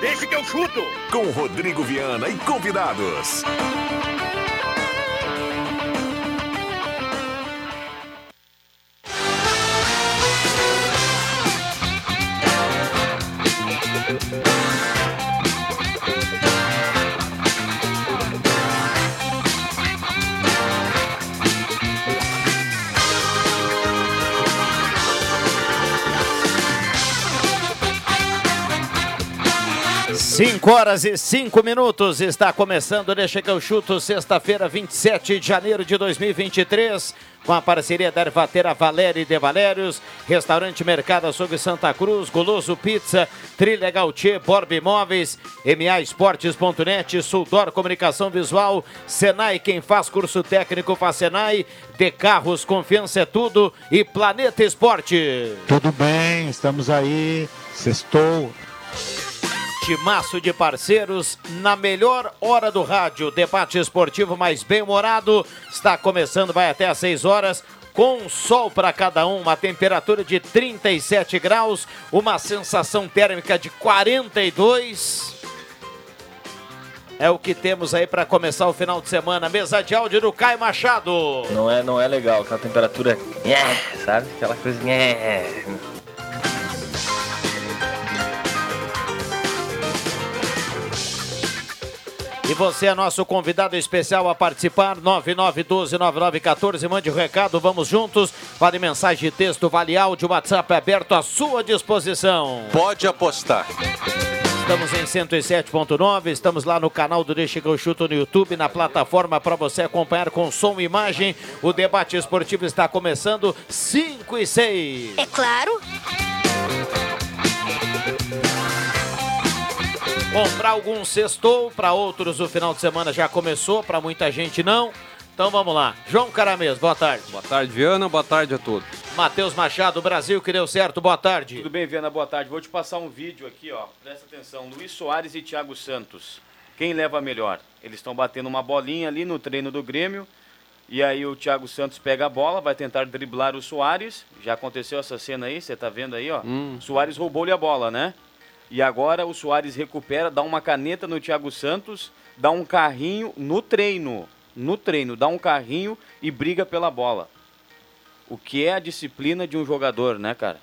Deixa que eu chuto! Com Rodrigo Viana e convidados. Cinco horas e cinco minutos está começando Deixa que eu chuto, sexta-feira, 27 de janeiro de 2023, com a parceria da Ervatera Valéria e de Valérios, Restaurante Mercado Açougue Santa Cruz, Goloso Pizza, Trilha Gautier, Borb Imóveis, MA Esportes.net, Suldor Comunicação Visual, Senai, quem faz curso técnico faz Senai, De Carros, Confiança é Tudo e Planeta Esporte. Tudo bem, estamos aí, sextou. Timaço de parceiros na melhor hora do rádio. Debate esportivo mais bem-humorado. Está começando, vai até às 6 horas. Com sol para cada um, uma temperatura de 37 graus, uma sensação térmica de 42. É o que temos aí para começar o final de semana. Mesa de áudio do Caio Machado. Não é, não é legal, aquela temperatura, sabe? Aquela coisa. E você é nosso convidado especial a participar, 9912-9914. Mande o um recado, vamos juntos. Vale mensagem de texto, vale áudio, WhatsApp aberto à sua disposição. Pode apostar. Estamos em 107.9, estamos lá no canal do Deixa que eu chuto no YouTube, na plataforma para você acompanhar com som e imagem. O debate esportivo está começando 5 e 6. É claro. Comprar alguns sextou, para outros o final de semana já começou, para muita gente não. Então vamos lá. João Caramês, boa tarde. Boa tarde, Viana. Boa tarde a todos. Matheus Machado, Brasil, que deu certo. Boa tarde. Tudo bem, Viana? Boa tarde. Vou te passar um vídeo aqui, ó. Presta atenção. Luiz Soares e Thiago Santos. Quem leva melhor? Eles estão batendo uma bolinha ali no treino do Grêmio. E aí o Thiago Santos pega a bola, vai tentar driblar o Soares. Já aconteceu essa cena aí, você tá vendo aí, ó. Hum. Soares roubou-lhe a bola, né? E agora o Soares recupera, dá uma caneta no Thiago Santos, dá um carrinho no treino. No treino, dá um carrinho e briga pela bola. O que é a disciplina de um jogador, né, cara?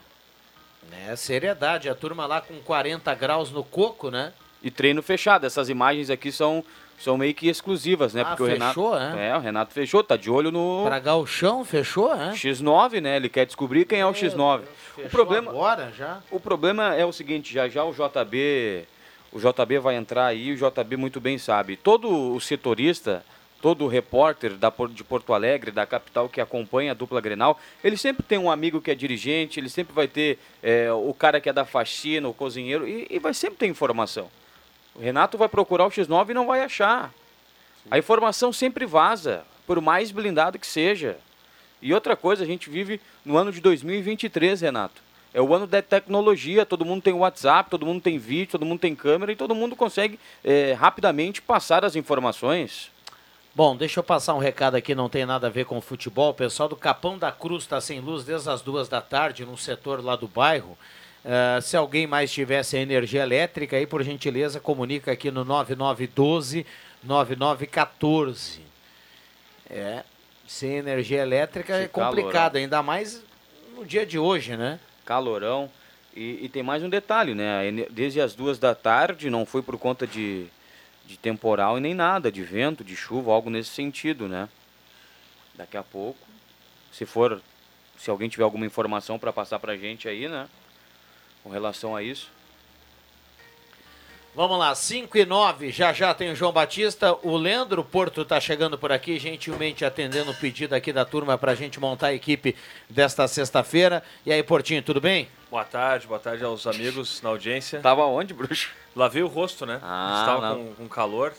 É seriedade. A turma lá com 40 graus no coco, né? E treino fechado. Essas imagens aqui são, são meio que exclusivas, né? Ah, Porque fechou, o Renato. é? É, o Renato fechou, tá de olho no Pra Galchão, fechou, é? X9, né? Ele quer descobrir quem é o X9. Fechou O problema, agora já? o problema é o seguinte, já já o JB, o JB vai entrar aí, o JB muito bem sabe. Todo o setorista, todo o repórter da, de Porto Alegre, da capital que acompanha a dupla Grenal, ele sempre tem um amigo que é dirigente, ele sempre vai ter é, o cara que é da faxina, o cozinheiro, e, e vai sempre ter informação. O Renato vai procurar o X9 e não vai achar. A informação sempre vaza, por mais blindado que seja. E outra coisa, a gente vive no ano de 2023, Renato. É o ano da tecnologia, todo mundo tem WhatsApp, todo mundo tem vídeo, todo mundo tem câmera e todo mundo consegue eh, rapidamente passar as informações. Bom, deixa eu passar um recado aqui, não tem nada a ver com futebol. O pessoal do Capão da Cruz está sem luz desde as duas da tarde, num setor lá do bairro. Eh, se alguém mais tivesse energia elétrica, aí, por gentileza, comunica aqui no 9912 9914. É, sem energia elétrica é Que calorão. complicado, ainda mais no dia de hoje, né? Calorão. E, e tem mais um detalhe, né? Desde as duas da tarde, não foi por conta de, de temporal e nem nada, de vento, de chuva, algo nesse sentido, né? Daqui a pouco, se for, se alguém tiver alguma informação para passar pra gente aí, né? Com relação a isso. Vamos lá, 5 e 9, já já tem o João Batista. O Leandro Porto está chegando por aqui, gentilmente atendendo o pedido aqui da turma para a gente montar a equipe desta sexta-feira. E aí, Portinho, tudo bem? Boa tarde, boa tarde aos amigos na audiência. Tava onde, bruxo? Lavei o rosto, né? Ah, Estava não. com, com calor.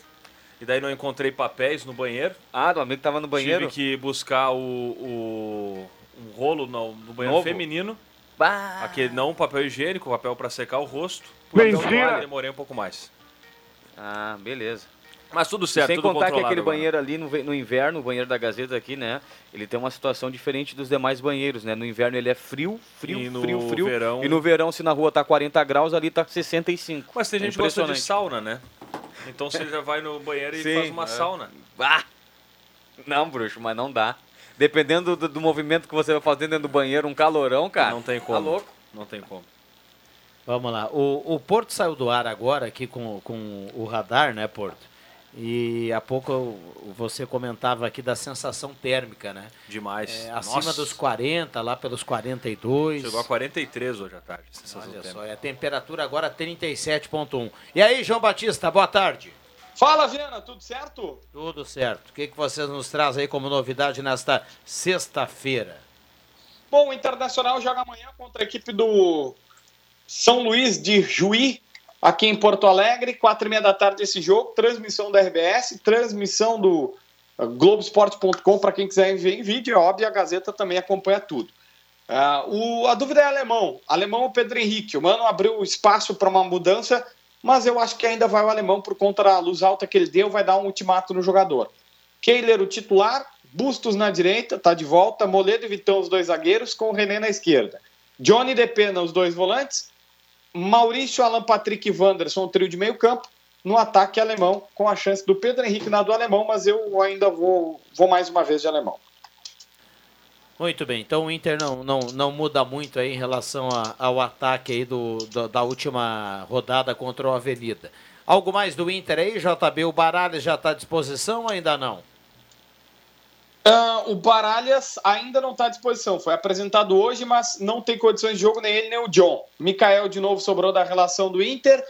E daí não encontrei papéis no banheiro. Ah, do amigo tava no banheiro. Tive que buscar o, o um rolo no, no banheiro Novo? feminino. Bah. Aquele não papel higiênico, papel para secar o rosto. Por Mentira! toalha, demorei um pouco mais. Ah, beleza. Mas tudo certo, Sem tudo contar que aquele agora. banheiro ali no, no inverno, o banheiro da Gazeta aqui, né? Ele tem uma situação diferente dos demais banheiros, né? No inverno ele é frio, frio, E no frio, frio. verão- E no verão, se na rua tá 40 graus, ali tá 65. Mas tem É gente que gosta de sauna, né? Então você já vai no banheiro e Sim, faz uma é. sauna. Ah! Não, bruxo, mas não dá. Dependendo do, do movimento que você vai fazer dentro do banheiro, um calorão, cara. Não tem Tá como. louco? Não tem como. Vamos lá. O, o Porto saiu do ar agora aqui com, com o radar, né, Porto? E há pouco você comentava aqui da sensação térmica, né? Demais. É, acima Nossa, dos 40, lá pelos 42. Chegou a 43 hoje à tarde. sensação Olha térmica. só, e a temperatura agora 37,1. E aí, João Batista, boa tarde. Fala, Viana, tudo certo? Tudo certo. O que, que vocês nos trazem aí como novidade nesta sexta-feira? Bom, o Internacional joga amanhã contra a equipe do São Luís de Juí, aqui em Porto Alegre, quatro e meia da tarde esse jogo, transmissão da RBS, transmissão do uh, Globoesporte.com para quem quiser ver em vídeo, é óbvio, a Gazeta também acompanha tudo. Ah, o- a dúvida é alemão. Alemão ou Pedro Henrique? O Mano abriu espaço para uma mudança, mas eu acho que ainda vai o alemão por conta da luz alta que ele deu, vai dar um ultimato no jogador. Keiler, o titular, Bustos na direita, tá de volta, Moledo e Vitão, os dois zagueiros, com o René na esquerda. Johnny De Pena, os dois volantes, Maurício, Alan Patrick e Wanderson, o trio de meio campo, no ataque alemão, com a chance do Pedro Henrique na do alemão, mas eu ainda vou, vou mais uma vez de alemão. Muito bem, então o Inter não, não, não muda muito aí em relação a- ao ataque aí do, do- da última rodada contra o Avenida. Algo mais do Inter aí, JB? O Baralhas já está à disposição ou ainda não? Ah, o Baralhas ainda não está à disposição. Foi apresentado hoje, mas não tem condições de jogo nem ele nem o John. Mikael, de novo, sobrou da relação do Inter.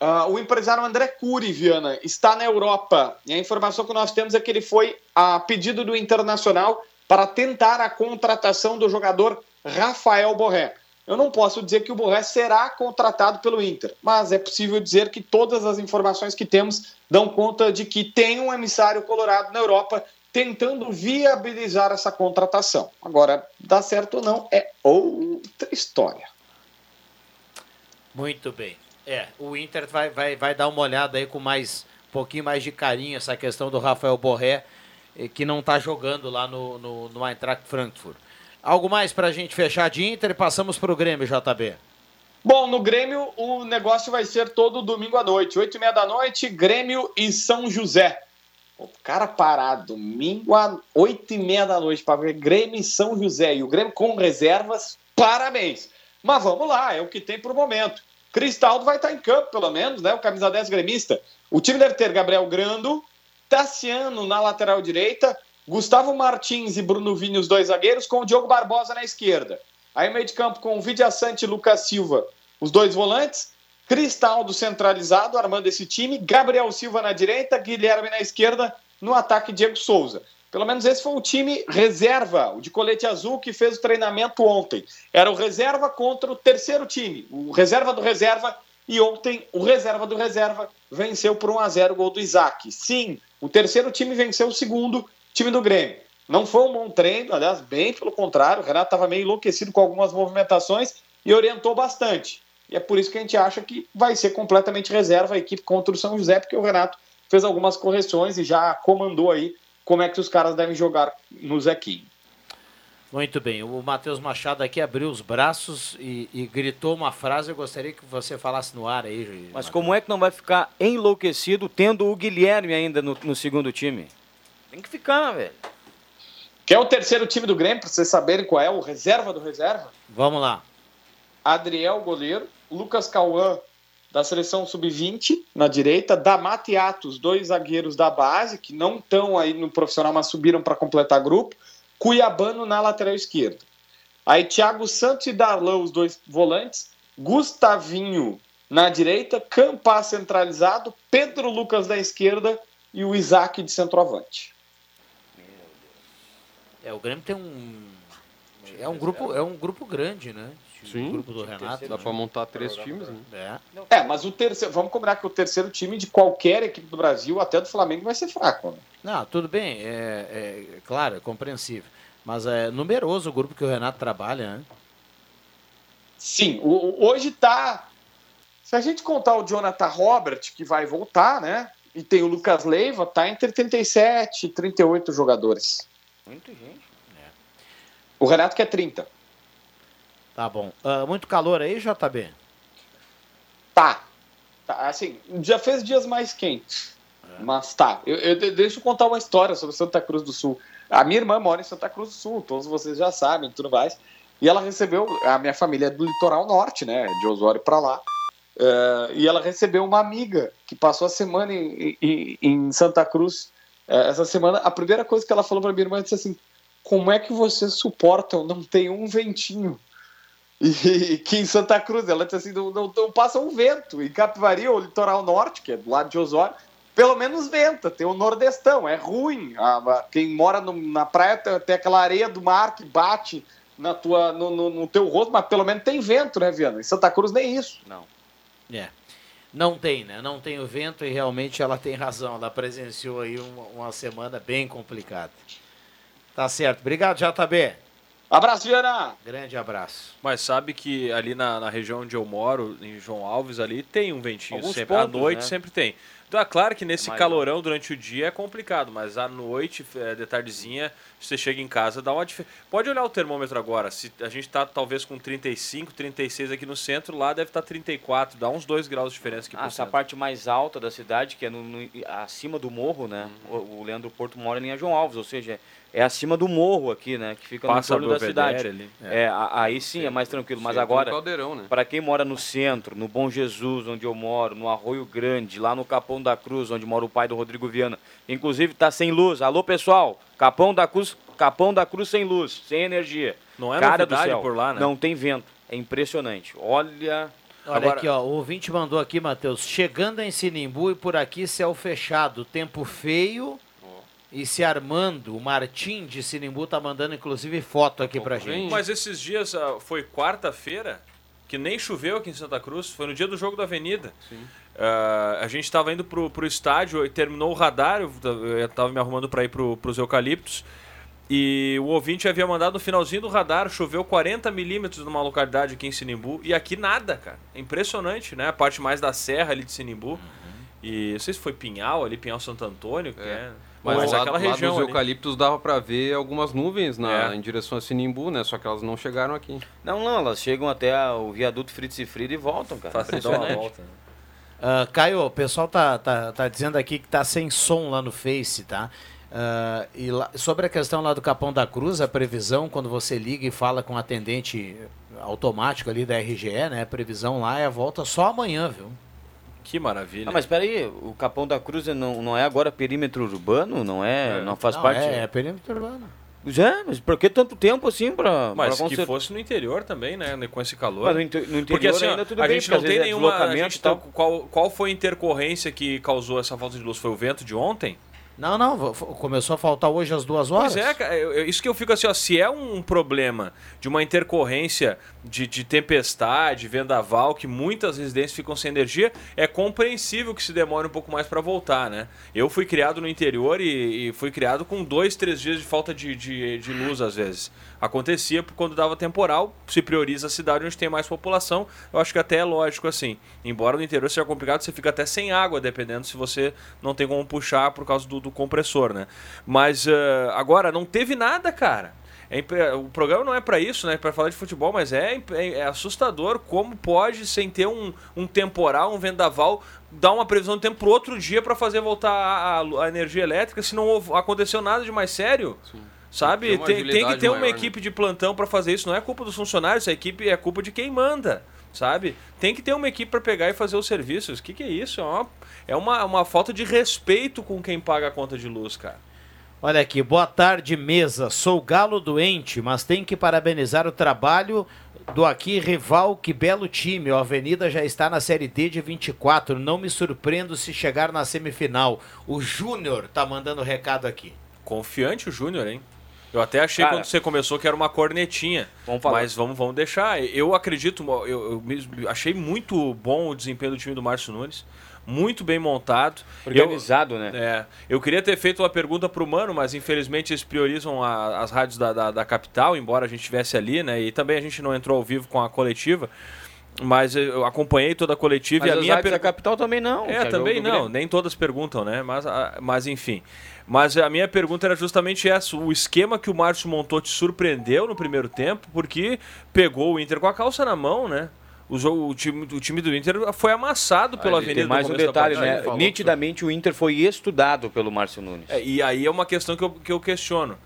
Ah, o empresário André Cury, Viana, está na Europa. E a informação que nós temos é que ele foi a pedido do Internacional para tentar a contratação do jogador Rafael Borré. Eu não posso dizer que o Borré será contratado pelo Inter, mas é possível dizer que todas as informações que temos dão conta de que tem um emissário colorado na Europa tentando viabilizar essa contratação. Agora, dá certo ou não é outra história. Muito bem. É, o Inter vai, vai, vai dar uma olhada aí com mais um pouquinho mais de carinho essa questão do Rafael Borré, que não está jogando lá no, no, no Eintracht Frankfurt. Algo mais para a gente fechar de Inter e passamos para o Grêmio, JB. Bom, no Grêmio o negócio vai ser todo domingo à noite, oito e meia da noite, Grêmio e São José. O cara parado, domingo às oito e meia da noite para ver Grêmio e São José. E o Grêmio com reservas, parabéns. Mas vamos lá, é o que tem por momento. Cristaldo vai estar em campo, pelo menos, né? O camisa 10 gremista. O time deve ter Gabriel Grando, Tassiano na lateral direita, Gustavo Martins e Bruno Vini, os dois zagueiros, com o Diogo Barbosa na esquerda. Aí meio de campo com o Vidia Sante e Lucas Silva, os dois volantes. Cristaldo centralizado, armando esse time. Gabriel Silva na direita, Guilherme na esquerda. No ataque, Diego Souza. Pelo menos esse foi o time reserva, o de colete azul, que fez o treinamento ontem. Era o reserva contra o terceiro time, o reserva do reserva. E ontem, o reserva do reserva venceu por 1 a 0 o gol do Isaac. Sim, o terceiro time venceu o segundo time do Grêmio. Não foi um bom treino, aliás, bem pelo contrário. O Renato estava meio enlouquecido com algumas movimentações e orientou bastante. E é por isso que a gente acha que vai ser completamente reserva a equipe contra o São José, porque o Renato fez algumas correções e já comandou aí como é que os caras devem jogar no Zequinho. Muito bem, o Matheus Machado aqui abriu os braços e, e gritou uma frase, eu gostaria que você falasse no ar aí. Mas como é que não vai ficar enlouquecido tendo o Guilherme ainda no, no segundo time? Tem que ficar, velho. Quer o terceiro time do Grêmio, para vocês saberem qual é o reserva do reserva? Vamos lá. Adriel, goleiro. Lucas Cauã, da seleção sub-20, na direita. Damat e Atos, dois zagueiros da base, que não estão aí no profissional, mas subiram para completar grupo. Cuiabano na lateral esquerda. Aí Thiago Santos e Darlan, os dois volantes. Gustavinho na direita. Campas centralizado. Pedro Lucas da esquerda. E o Isaac de centroavante. É, o Grêmio tem um. É um grupo, é um grupo grande, né? Sim. grupo do Renato. Dá pra montar três times, né? É. É, mas o terceiro, vamos combinar que o terceiro time de qualquer equipe do Brasil, até do Flamengo, vai ser fraco. Né? Não, tudo bem, é, é claro, é compreensível. Mas é numeroso o grupo que o Renato trabalha, né? Sim, o- o- hoje tá. Se a gente contar o Jonathan Robert, que vai voltar, né? E tem o Lucas Leiva, tá entre 37 e 38 jogadores. Muita gente. O Renato quer 30. Tá bom. Ah, muito calor aí, JB? Tá. Tá, assim, já fez dias mais quentes. Mas tá. Eu, eu de- deixa eu contar uma história sobre Santa Cruz do Sul. A minha irmã mora em Santa Cruz do Sul, todos vocês já sabem, tudo mais. E ela recebeu, a minha família é do litoral norte, né? De Osório pra lá. Eh, e ela recebeu uma amiga que passou a semana em, em- em Santa Cruz. Eh, essa semana, a primeira coisa que ela falou pra minha irmã disse assim: Como é que vocês suportam não ter um ventinho? E que em Santa Cruz, ela disse assim: não, não, não passa um vento. Em Capivari, o litoral norte, que é do lado de Osório, pelo menos venta, tem o nordestão, é ruim. Quem mora no- na praia tem, tem aquela areia do mar que bate na tua, no, no- no teu rosto, mas pelo menos tem vento, né, Viana? Em Santa Cruz nem isso. Não. É. Não tem, né? Não tem o vento e realmente ela tem razão. Ela presenciou aí uma, uma semana bem complicada. Tá certo. Obrigado, JB. Abraço, Viana! Grande abraço. Mas sabe que ali na, na região onde eu moro, em João Alves, ali tem um ventinho Alguns sempre. à pontos, noite né? sempre tem. Então é claro que nesse Mais calorão durante o dia é complicado, mas à noite, é, de tardezinha, você chega em casa, dá uma diferença. Pode olhar o termômetro agora. Se a gente tá talvez com 35, 36 aqui no centro, lá deve estar 34, dá uns 2 graus de diferença aqui Ah, pro essa centro. parte mais alta da cidade, que é no, no- acima do morro, né? Uhum. O, o Leandro Porto mora em João Alves, ou seja, é acima do morro aqui, né? Que fica Passa no entorno do da cidade. Ali. É, a- aí sim é mais tranquilo. Mas agora, né? para quem mora no centro, no Bom Jesus, onde eu moro, no Arroio Grande, lá no Capão da Cruz, onde mora o pai do Rodrigo Viana, inclusive tá sem luz. Alô, pessoal, Capão da Cruz, Capão da Cruz sem luz, sem energia. Não é Cara do novidade céu, por lá, né? Não tem vento. É impressionante. Olha, Olha Agora- aqui, ó. O ouvinte mandou aqui, Matheus. Chegando em Sinimbu e por aqui céu fechado. Tempo feio e se armando. O Martim de Sinimbu tá mandando inclusive foto aqui pra Vem. gente. Mas esses dias ah, foi quarta-feira, que nem choveu aqui em Santa Cruz, foi no dia do jogo da Avenida. Ah, a gente estava indo pro, pro estádio e terminou o radar, eu, t- eu tava me arrumando para ir pro, pros eucaliptos. E o ouvinte havia mandado no finalzinho do radar, choveu 40 milímetros numa localidade aqui em Sinimbu, e aqui nada, cara. É impressionante, né? A parte mais da serra ali de Sinimbu. E não sei se foi Pinhal ali, Pinhal Santo Antônio, que é. Mas, Mas lá, aquela lá região dos ali. eucaliptos dava pra ver algumas nuvens na, É. em direção a Sinimbu, né? Só que elas não chegaram aqui. Não, não, elas chegam até a- o viaduto Fritz e Frida e voltam, cara. Faz- uma volta, né? Ah, Caio, o pessoal tá, tá, tá dizendo aqui que tá sem som lá no Face, tá? Ah, e lá- sobre a questão lá do Capão da Cruz, a previsão, quando você liga e fala com o atendente automático ali da RGE, né? A previsão lá é a volta só amanhã, viu? Que maravilha. Ah, mas peraí, o Capão da Cruz não, não é agora perímetro urbano? Não é? Não faz Não, parte? É, é perímetro urbano. Já, mas por que tanto tempo assim pra, Mas pra que fosse no interior também, né? Com esse calor. Mas no, inte- no interior Porque assim, ainda tudo a bem, gente não tem é nenhuma. A gente tá- qual, qual foi a intercorrência que causou essa falta de luz? Foi o vento de ontem? Não, não, começou a faltar hoje às duas horas. Pois é, cara, isso que eu fico assim, ó, se é um problema de uma intercorrência de, de tempestade, vendaval, que muitas residências ficam sem energia, é compreensível que se demore um pouco mais para voltar, né? Eu fui criado no interior e, e fui criado com dois, três dias de falta de, de, de luz às vezes. Acontecia quando dava temporal, se prioriza a cidade onde tem mais população, eu acho que até é lógico assim. Embora no interior seja complicado, você fica até sem água, dependendo se você não tem como puxar por causa do, do compressor, né? Mas eh, agora, não teve nada, cara. É o programa não é pra isso, né? Para falar de futebol, mas é, é- é assustador como pode, sem ter um, um temporal, um vendaval, dar uma previsão do tempo pro outro dia pra fazer voltar a, a- a energia elétrica se não aconteceu nada de mais sério. Sabe? Tem uma Tem, tem que ter uma maior, né? equipe de plantão pra fazer isso. Não é culpa dos funcionários, a equipe é culpa de quem manda. Sabe? Tem que ter uma equipe pra pegar e fazer os serviços. O que, que é isso? É, uma, é uma, uma falta de respeito com quem paga a conta de luz, cara. Olha aqui, boa tarde, mesa. Sou galo doente, mas tenho que parabenizar o trabalho do aqui rival. Que belo time. O Avenida já está na Série D de 24. Não me surpreendo se chegar na semifinal. O Júnior tá mandando recado aqui. Confiante o Júnior, hein? Eu até achei Cara, quando você começou que era uma cornetinha. Vamos falar. Mas vamos, vamos deixar. Eu acredito, eu, eu achei muito bom o desempenho do time do Márcio Nunes. Muito bem montado. Organizado, eu, né? É. Eu queria ter feito uma pergunta pro Mano, mas infelizmente eles priorizam a- as rádios da, da, da capital, embora a gente estivesse ali, né? E também a gente não entrou ao vivo com a coletiva. Mas eu acompanhei toda a coletiva Mas e a as minha rádios da per- capital também não. é, também não, nem todas perguntam, né? Mas, a- mas enfim. Mas a minha pergunta era justamente essa: o esquema que o Márcio montou te surpreendeu no primeiro tempo, porque pegou o Inter com a calça na mão, né? O, jogo, o, time, o time do Inter foi amassado pelo ele Avenida Tem mais um detalhe, né? falou Nitidamente o Inter foi estudado pelo Márcio Nunes. É, e aí é uma questão que eu, que eu questiono.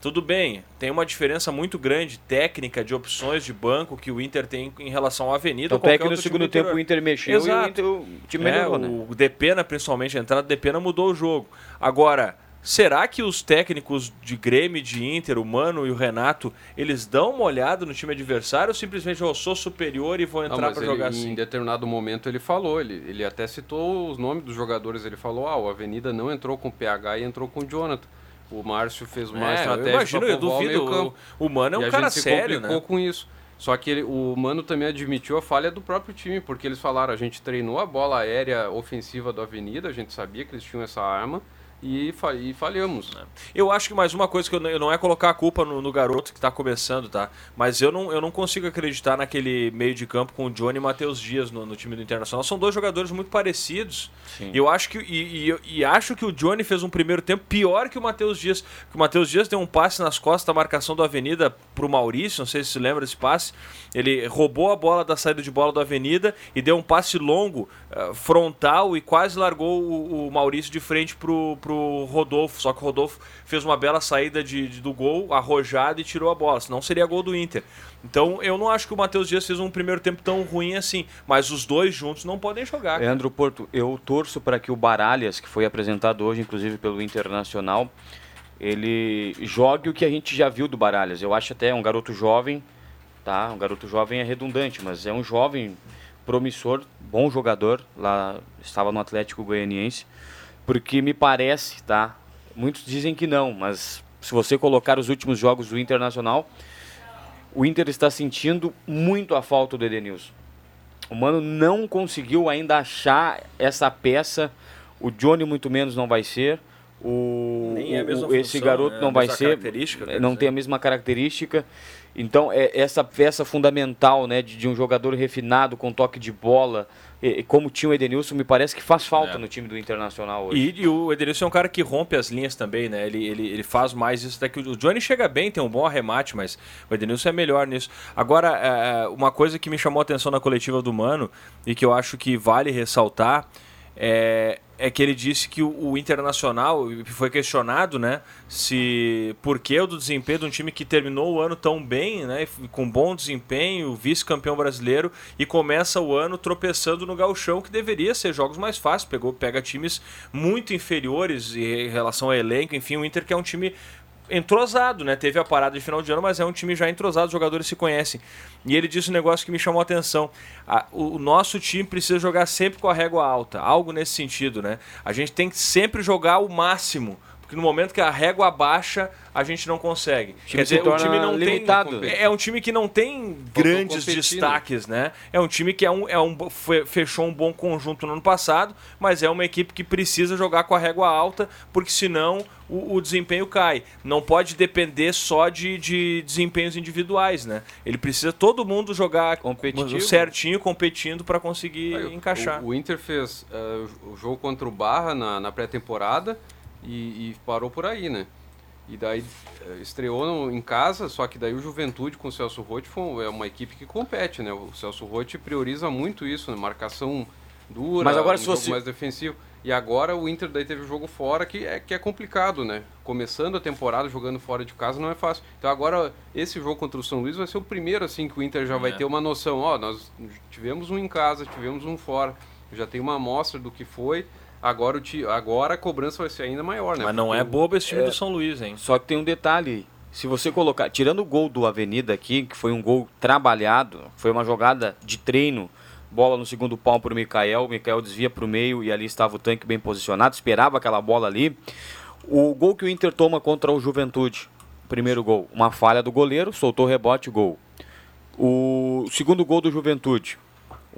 Tudo bem, tem uma diferença muito grande técnica de opções de banco que o Inter tem em relação ao Avenida. Então qualquer até que no segundo do tempo o Inter mexeu e Exato. o, Inter, o time É, melhorou, né? o Depena, principalmente, a entrada do Depena mudou o jogo. Agora, será que os técnicos de Grêmio, e de Inter, o Mano e o Renato, eles dão uma olhada no time adversário ou simplesmente eu sou superior e vou entrar para jogar em assim? determinado momento ele falou, ele, ele até citou os nomes dos jogadores, ele falou, ah, o Avenida não entrou com o PH e entrou com o Jonathan. O Márcio fez uma É, eu estratégia imagino, eu povoar o duvido. meio-campo. O, o Mano é E um a cara gente se sério, complicou né? com isso. Só que ele- o Mano também admitiu a falha do próprio time, porque eles falaram, a gente treinou a bola aérea ofensiva do Avenida, a gente sabia que eles tinham essa arma e, fa e falhamos. Eu acho que mais uma coisa que eu não, eu não é colocar a culpa no, no garoto que tá começando, tá? Mas eu não, eu não consigo acreditar naquele meio de campo com o Johnny e Matheus Dias no, no time do Internacional. São dois jogadores muito parecidos. Sim. E eu acho que e, e- e acho que o Johnny fez um primeiro tempo pior que o Matheus Dias. Que o Matheus Dias deu um passe nas costas da marcação do Avenida pro Maurício, não sei se se lembra desse passe. Ele roubou a bola da saída de bola do Avenida e deu um passe longo, eh, frontal e quase largou o, o Maurício de frente pro, pro Rodolfo. Só que o Rodolfo fez uma bela saída de, de- do gol, arrojado e tirou a bola. Senão seria gol do Inter. Então eu não acho que o Matheus Dias fez um primeiro tempo tão ruim assim. Mas os dois juntos não podem jogar. Leandro Porto, eu torço para que o Baralhas, que foi apresentado hoje, inclusive pelo Internacional, ele jogue o que a gente já viu do Baralhas. Eu acho até um garoto jovem, tá? Um garoto jovem é redundante, mas é um jovem promissor, bom jogador. Lá estava no Atlético Goianiense, porque me parece, tá? Muitos dizem que não, mas se você colocar os últimos jogos do Internacional, o Inter está sentindo muito a falta do Edenilson. O Mano não conseguiu ainda achar essa peça. O Johnny muito menos não vai ser. O, Nem é o- mesma o- esse função, garoto né? não vai ser. Não tem a mesma característica. Então, é essa peça fundamental né, de, de um jogador refinado com toque de bola, como tinha o Edenilson, me parece que faz falta É. no time do Internacional hoje. E, e o Edenilson é um cara que rompe as linhas também, né? Ele, ele, ele faz mais isso daqui. O Johnny chega bem, tem um bom arremate, mas o Edenilson é melhor nisso. Agora, é, uma coisa que me chamou a atenção na coletiva do Mano e que eu acho que vale ressaltar é, é que ele disse que o, o Internacional foi questionado, né? Se por que o do desempenho de um time que terminou o ano tão bem, né? Com bom desempenho, vice-campeão brasileiro e começa o ano tropeçando no gauchão que deveria ser jogos mais fáceis. Pegou, pega times muito inferiores em relação ao elenco. Enfim, o Inter que é um time entrosado, né? Teve a parada de final de ano, mas é um time já entrosado, os jogadores se conhecem. E ele disse um negócio que me chamou a atenção. A- o, o nosso time precisa jogar sempre com a régua alta, algo nesse sentido, né? A gente tem que sempre jogar o máximo. Porque no momento que a régua baixa, a gente não consegue. time se torna limitado. tem. É um time que não tem grandes né? destaques, né? É um time que é um, é um, fechou um bom conjunto no ano passado, mas é uma equipe que precisa jogar com a régua alta, porque senão o, o desempenho cai. Não pode depender só de, de desempenhos individuais, né? Ele precisa todo mundo jogar Competitivo. certinho, competindo para conseguir Aí, o- encaixar. O, o Inter fez eh, o jogo contra o Barra na, na pré-temporada e, e parou por aí, né? E daí eh, estreou no- em casa, só que daí o Juventude com o Celso Rotti foi, é uma equipe que compete, né? O Celso Rotti prioriza muito isso, né? Marcação dura, Mas agora um se jogo você- mais defensivo. E agora o Inter daí teve o jogo fora, que é, que é complicado, né? Começando a temporada jogando fora de casa não é fácil. Então agora esse jogo contra o São Luís vai ser o primeiro assim que o Inter já vai É. ter uma noção, ó, nós tivemos um em casa, tivemos um fora, já tem uma amostra do que foi. Agora, o ti, agora a cobrança vai ser ainda maior, né? Mas não é Porque o- bobo esse time do São Luís, hein? Só que tem um detalhe. Se você colocar, tirando o gol do Avenida aqui, que foi um gol trabalhado, foi uma jogada de treino, bola no segundo pau para o Mikael, o Mikael desvia para o meio e ali estava o tanque bem posicionado, esperava aquela bola ali. O gol que o Inter toma contra o Juventude, Primeiro gol, uma falha do goleiro, soltou o rebote, gol. O segundo gol do Juventude,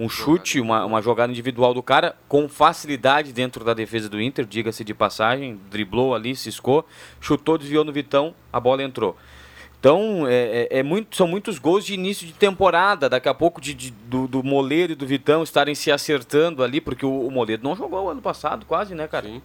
um chute, uma, uma jogada individual do cara com facilidade dentro da defesa do Inter, diga-se de passagem, driblou ali, ciscou, chutou, desviou no Vitão, a bola entrou. Então, é, é- é muito, são muitos gols de início de temporada. Daqui a pouco de, de- do, do Moleiro e do Vitão estarem se acertando ali, porque o, o Moleiro não jogou ano passado, quase, né, cara? Sim.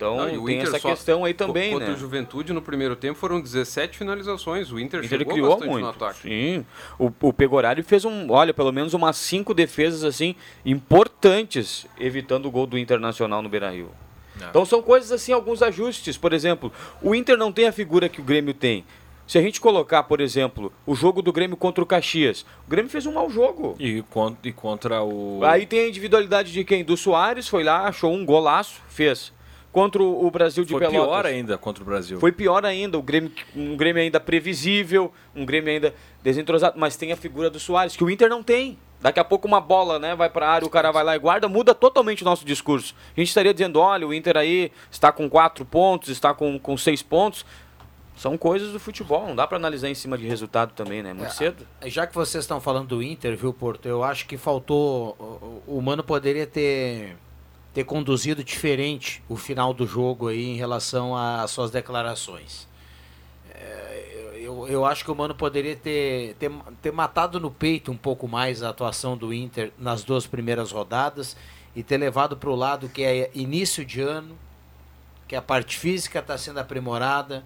Então Não, e o tem Inter essa só- questão aí também, Contra né? o Juventude, no primeiro tempo, foram 17 finalizações. O Inter, Inter chegou criou bastante muito. no ataque. Sim. O, o Pegorari fez um, olha, pelo menos umas cinco defesas assim importantes, evitando o gol do Internacional no Beira-Rio. É. Então são coisas assim, alguns ajustes. Por exemplo, o Inter não tem a figura que o Grêmio tem. Se a gente colocar, por exemplo, o jogo do Grêmio contra o Caxias, o Grêmio fez um mau jogo. E, con- e contra o. Aí tem a individualidade de quem? Do Soares, foi lá, achou um golaço, fez. Contra o Brasil de Foi Pelotas. pior ainda contra o Brasil. Foi pior ainda, o Grêmio, um Grêmio ainda previsível, um Grêmio ainda desentrosado, mas tem a figura do Soares, que o Inter não tem. Daqui a pouco uma bola, né, vai pra área, o cara vai lá e guarda, muda totalmente o nosso discurso. A gente estaria dizendo, olha, o Inter aí está com quatro pontos, está com, com seis pontos. São coisas do futebol, não dá pra analisar em cima de resultado também, né? Muito É, cedo. Já que vocês estão falando do Inter, viu, Porto? Eu acho que faltou. O, o Mano poderia ter, ter conduzido diferente o final do jogo aí em relação às suas declarações. É, eu, eu acho que o Mano poderia ter, ter, ter matado no peito um pouco mais a atuação do Inter nas duas primeiras rodadas e ter levado para o lado que é início de ano, que a parte física está sendo aprimorada,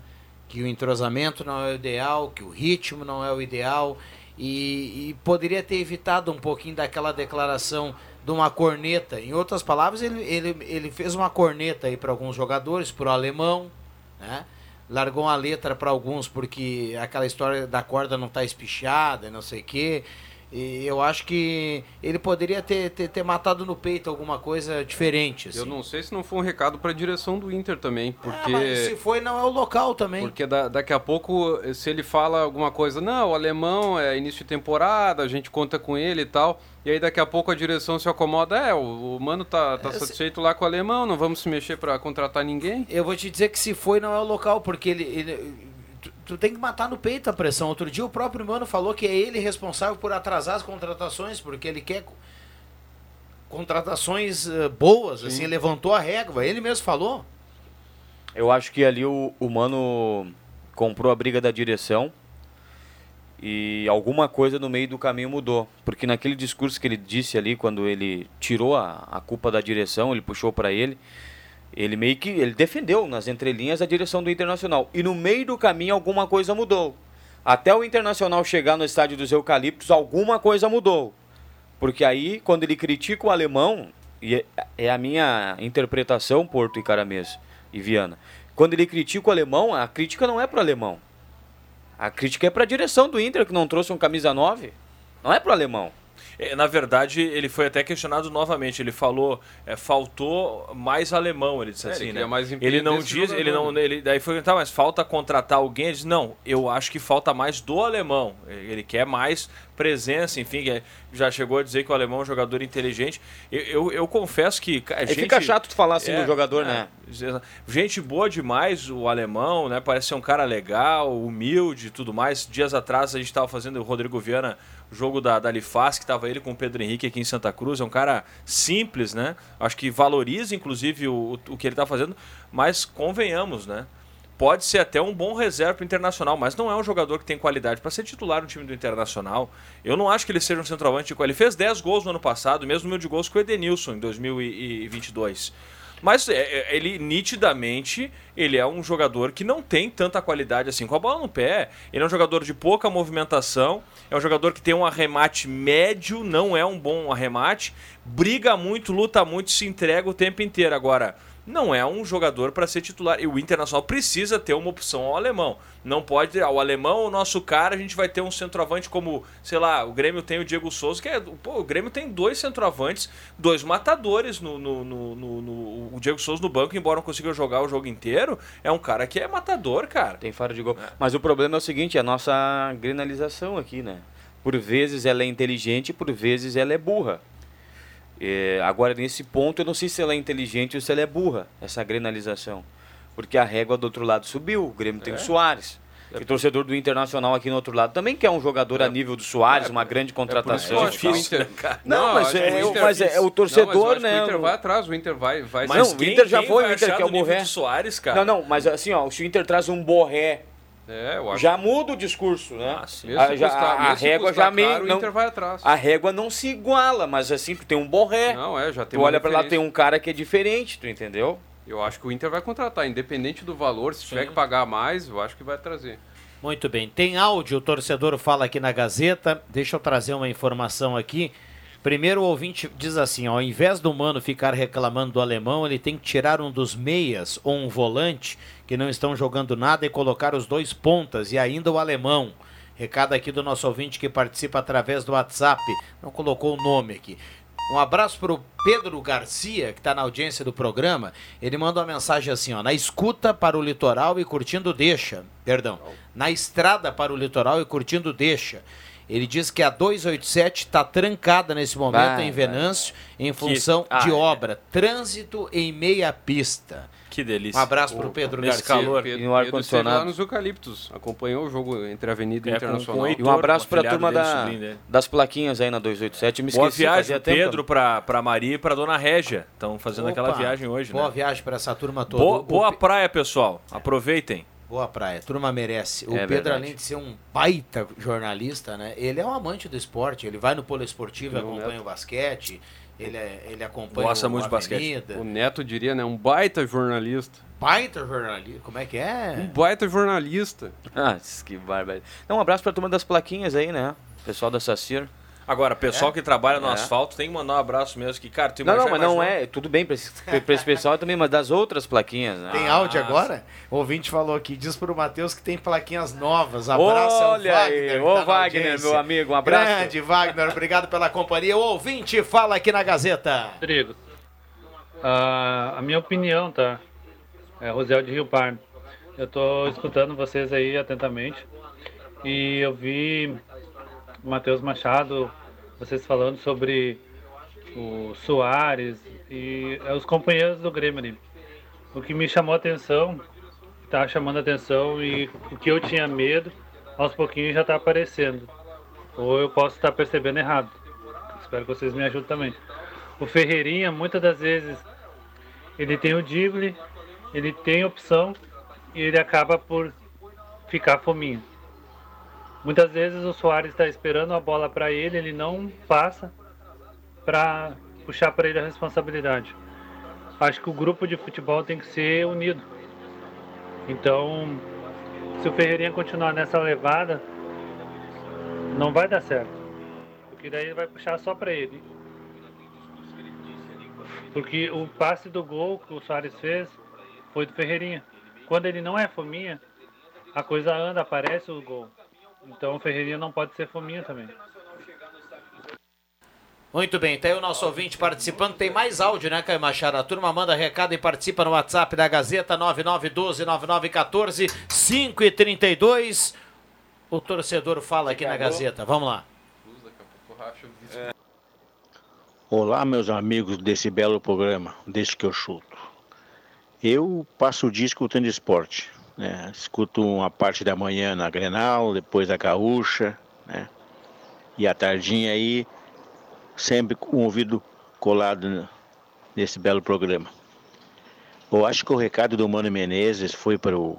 que o entrosamento não é o ideal, que o ritmo não é o ideal e, e poderia ter evitado um pouquinho daquela declaração de uma corneta. Em outras palavras, ele, ele, ele fez uma corneta aí para alguns jogadores, para o alemão, né? Largou uma letra para alguns porque aquela história da corda não está espichada, não sei o quê. E eu acho que ele poderia ter, ter, ter matado no peito alguma coisa diferente. Assim. Eu não sei se não foi um recado para a direção do Inter também, É, porque mas se foi, não é o local também. porque da- daqui a pouco se ele fala alguma coisa, não, o alemão é início de temporada, a gente conta com ele e tal, e aí daqui a pouco a direção se acomoda, é, o, o mano tá, tá É, satisfeito lá com o alemão, não vamos se mexer para contratar ninguém. Eu vou te dizer que se foi, não é o local, porque ele. ele- tu, tem que matar no peito a pressão. Outro dia o próprio Mano falou que é ele responsável por atrasar as contratações, porque ele quer co- contratações eh, boas, assim, levantou a régua. Ele mesmo falou. Eu acho que ali o, o Mano comprou a briga da direção e alguma coisa no meio do caminho mudou. Porque naquele discurso que ele disse ali, quando ele tirou a, a culpa da direção, ele puxou para ele, ele meio que ele defendeu nas entrelinhas a direção do Internacional. E no meio do caminho alguma coisa mudou. Até o Internacional chegar no estádio dos Eucaliptos, alguma coisa mudou. Porque aí, quando ele critica o alemão, e é- é a minha interpretação, Porto e Caramês e Viana, quando ele critica o alemão, a crítica não é pro alemão. A crítica é pra direção do Inter, que não trouxe um camisa 9. Não é pro alemão. É, Na verdade, ele foi até questionado novamente. Ele falou, é, faltou mais alemão, ele disse É, ele assim, queria né? mais ele não diz, ele não, ele daí foi tá, mas falta contratar alguém. Ele disse, não, eu acho que falta mais do alemão. Ele quer mais presença, enfim, é- já chegou a dizer que o alemão é um jogador inteligente. Eu, eu, eu confesso que gente- fica chato tu falar assim é, do jogador, é. né? Gente boa demais, o alemão, né? Parece ser um cara legal, humilde e tudo mais. Dias atrás a gente estava fazendo o Rodrigo Viana, jogo da, da Lifaz, que estava ele com o Pedro Henrique aqui em Santa Cruz. É um cara simples, né? Acho que valoriza, inclusive, o, o que ele está fazendo, mas convenhamos, né? Pode ser até um bom reserva pro internacional, mas não é um jogador que tem qualidade para ser titular no time do Internacional. Eu não acho que ele seja um centroavante qualidade. Ele fez 10 gols no ano passado, mesmo número de gols que o Edenilson em 2022. Mas é, é, ele nitidamente ele é um jogador que não tem tanta qualidade assim com a bola no pé. Ele é um jogador de pouca movimentação, é um jogador que tem um arremate médio, não é um bom arremate, briga muito, luta muito, se entrega o tempo inteiro. Agora, não é um jogador para ser titular. E o Internacional precisa ter uma opção ao alemão. Não pode, ah, o alemão é o nosso cara, a gente vai ter um centroavante como, sei lá, o Grêmio tem o Diego Souza, que é. Pô, o Grêmio tem dois centroavantes, dois matadores no, no, no, no- no- O Diego Souza no banco, embora não consiga jogar o jogo inteiro, é um cara que é matador, cara. Tem faro de gol. Mas o problema é o seguinte, é a nossa grenalização aqui, né? Por vezes ela é inteligente, por vezes ela é burra. É, agora, nesse ponto, eu não sei se ela é inteligente ou se ela é burra, essa grenalização. Porque a régua do outro lado subiu, o Grêmio tem o Soares. Que torcedor do Internacional aqui no outro lado também quer um jogador a nível do Soares, uma grande É por contratação. isso que eu acho que o Inter... Não, mas é- o Inter- mas é- é o Não, torcedor, mas eu acho que né, O Inter o- vai atrás, o Inter vai... vai Mas não, o Inter já foi, o Inter quer o Borré. Soares, cara? Não, não, mas assim, ó, se o Inter traz um Borré, É, eu acho já muda o discurso, né? Ah, sim. A, se já- custar- a- régua já meio. não- Inter vai atrás. a régua não se iguala, mas assim, tu tem um Borré. Não, é, já tem tu olha pra lá, tem um cara que é diferente, tu entendeu? Eu acho que o Inter vai contratar, independente do valor, se tiver que pagar mais, eu acho que vai trazer. Muito bem. Tem áudio, o torcedor fala aqui na Gazeta. Deixa eu trazer uma informação aqui. Primeiro o ouvinte diz assim, ó, ao invés do Mano ficar reclamando do alemão, ele tem que tirar um dos meias ou um volante que não estão jogando nada e colocar os dois pontas e ainda o alemão. Recado aqui do nosso ouvinte que participa através do WhatsApp. Não colocou o nome aqui. Um abraço para o Pedro Garcia, que está na audiência do programa. Ele manda uma mensagem assim, ó, na escuta para o litoral e curtindo deixa. Perdão. Na estrada para o litoral e curtindo deixa. Ele diz que a 287 está trancada nesse momento Vai, em Venâncio em função Ah, de é. obra. Trânsito em meia pista. Que delícia. Um abraço para o Pedro nesse Garcia. calor. Pedro, E no ar Pedro esteve condicionado. lá nos Eucaliptos, acompanhou o jogo entre a Avenida e É, Internacional. com E um Heitor, abraço pra afilhado turma da, das plaquinhas aí na 287. Me Boa esqueci, viagem, pro tempo. Pedro, pra, pra Maria e pra Dona Régia. Estão fazendo aquela Opa, viagem hoje, Boa né? viagem para essa turma toda. Boa, boa praia, pessoal. Aproveitem. Boa praia, turma merece. O É Pedro, verdade. além de ser um baita jornalista, né? Ele é um amante do esporte. Ele vai no polo esportivo e Não, acompanha né? o basquete. Ele, é- ele acompanha Gosta o muito de basquete. O Neto diria, né? Um baita jornalista. Baita jornalista. Como é que Um é? baita jornalista. Ah, que bárbaro. Então, um abraço pra turma das plaquinhas aí, né? Pessoal da Sacir. Agora, pessoal que trabalha no É. asfalto tem que mandar um abraço mesmo. Que, cara, tu Não, não, mas não é. Tudo bem pra esse, pra esse pessoal também, mas das outras plaquinhas, né? Tem áudio agora? O ouvinte falou aqui, diz pro Matheus que tem plaquinhas novas. Abraço ao Olha Wagner. aí, ô tá Wagner, meu amigo, um abraço. Grande Wagner, obrigado pela companhia. O ouvinte fala aqui na Gazeta. Rodrigo, ah, a minha opinião, tá? É Rosel de Rio Pardo. Eu tô escutando vocês aí atentamente e eu vi o Matheus Machado, vocês falando sobre o Soares e é, os companheiros do Grêmio. O que me chamou a atenção, tá chamando a atenção e o que eu tinha medo, aos pouquinhos já tá aparecendo. Ou eu posso estar percebendo errado. Espero que vocês me ajudem também. O Ferreirinha, muitas das vezes, ele tem o drible, ele tem opção e ele acaba por ficar fominho. Muitas vezes o Soares está esperando a bola para ele, ele não passa para puxar para ele a responsabilidade. Acho que o grupo de futebol tem que ser unido. Então, se o Ferreirinha continuar nessa levada, não vai dar certo. Porque daí ele vai puxar só para ele. Porque o passe do gol que o Soares fez foi do Ferreirinha. Quando ele não é fominha, a coisa anda, aparece o gol. Então o Ferreirinha não pode ser fominha também. Muito bem, tá aí o nosso ouvinte participando. Tem mais áudio, né, Caio Machado? A turma manda recado e participa no WhatsApp da Gazeta 9912-9914 5 e 32 O torcedor fala aqui na Gazeta. Vamos lá. Olá, meus amigos desse belo programa, Deixa que eu chuto. Eu passo o dia escutando esporte. Né? Escuto uma parte da manhã na Grenal, depois a Gaúcha, né? E à tardinha aí, sempre com o ouvido colado nesse belo programa. Eu acho que o recado do Mano Menezes foi para o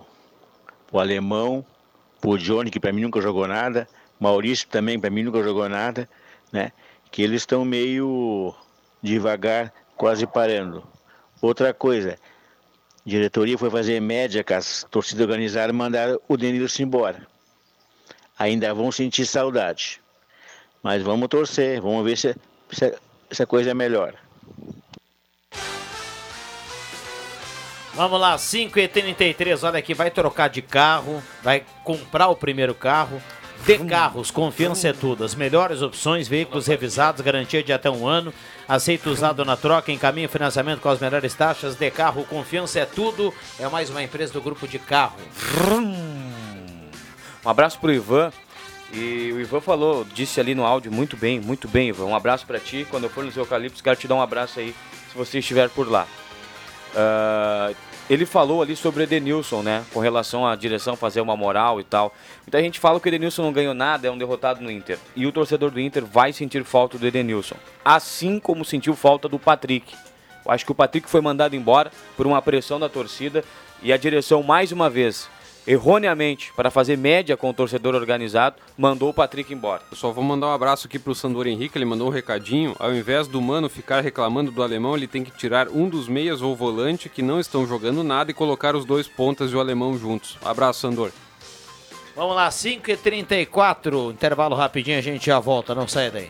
alemão, o Johnny, que para mim nunca jogou nada, Maurício também para mim nunca jogou nada, né? Que eles estão meio devagar, quase parando. Outra coisa, diretoria foi fazer média com as torcidas organizadas e mandaram o Denilson embora. Ainda vão sentir saudade. Mas vamos torcer, vamos ver se, se, se a coisa melhora. Vamos lá, 5 e 33 Olha aqui, vai trocar de carro, vai comprar o primeiro carro. De Carros, confiança é tudo. As melhores opções, veículos revisados, garantia de até um ano. Aceito usado na troca, encaminho financiamento com as melhores taxas. De Carro, confiança é tudo. É mais uma empresa do grupo de carro. Um abraço pro Ivan. E o Ivan falou, disse ali no áudio, muito bem, muito bem, Ivan. Um abraço pra ti. Quando eu for nos Eucaliptos, quero te dar um abraço aí, se você estiver por lá. Ah, ele falou ali sobre o Edenilson, né? Com relação à direção fazer uma moral e tal. Muita gente fala que o Edenilson não ganhou nada, é um derrotado no Inter. E o torcedor do Inter vai sentir falta do Edenilson. Assim como sentiu falta do Patrick. Eu acho que o Patrick foi mandado embora por uma pressão da torcida e a direção, mais uma vez, erroneamente, para fazer média com o torcedor organizado, mandou o Patrick embora. Eu só vou mandar um abraço aqui pro Sandor Henrique, ele mandou um recadinho. Ao invés do Mano ficar reclamando do alemão, ele tem que tirar um dos meias ou volante que não estão jogando nada e colocar os dois pontas e o alemão juntos. Abraço, Sandor. Vamos lá, 5h34, intervalo rapidinho, a gente já volta, não sai daí.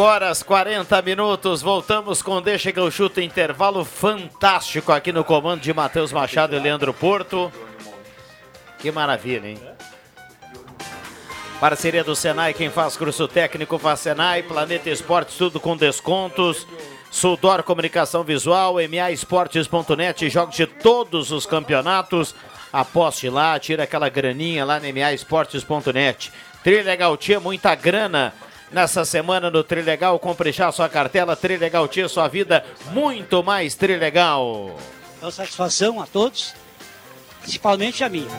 Cinco horas 40 minutos, voltamos com Deixa que eu chuto intervalo fantástico aqui no comando de Matheus Machado e Leandro Porto. Que maravilha, hein? Parceria do Senai, quem faz curso técnico faz Senai, Planeta Esportes, tudo com descontos. Sudor Comunicação Visual, MAEsportes.net, jogos de todos os campeonatos. Aposte lá, tira aquela graninha lá no MAEsportes.net. Trilegal Tia, muita grana nessa semana no Trilegal. Compre já sua cartela, Trilegal Tia, sua vida muito mais Trilegal. Então, satisfação a todos, principalmente a mim.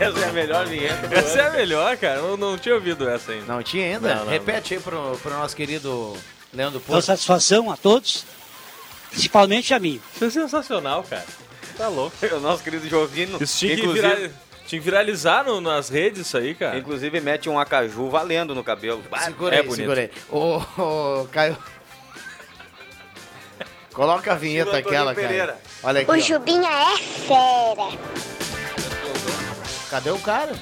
Essa é a melhor vinheta. Essa é a melhor, cara. Eu não tinha ouvido essa ainda. Não tinha ainda? Não, não, Repete aí pro, pro nosso querido Leandro Porto. satisfação a todos, principalmente a mim. Isso é sensacional, cara. Tá louco. O nosso querido Jovino. Isso tinha que, inclusive, virar- tinha que viralizar no- nas redes isso aí, cara. inclusive mete um acaju valendo no cabelo. Segura é aí, bonito. segura aí. Ô, ô, Caio. Coloca a vinheta aquela, cara. Olha aqui. O ó. Jubinha é fera. Cadê o cara?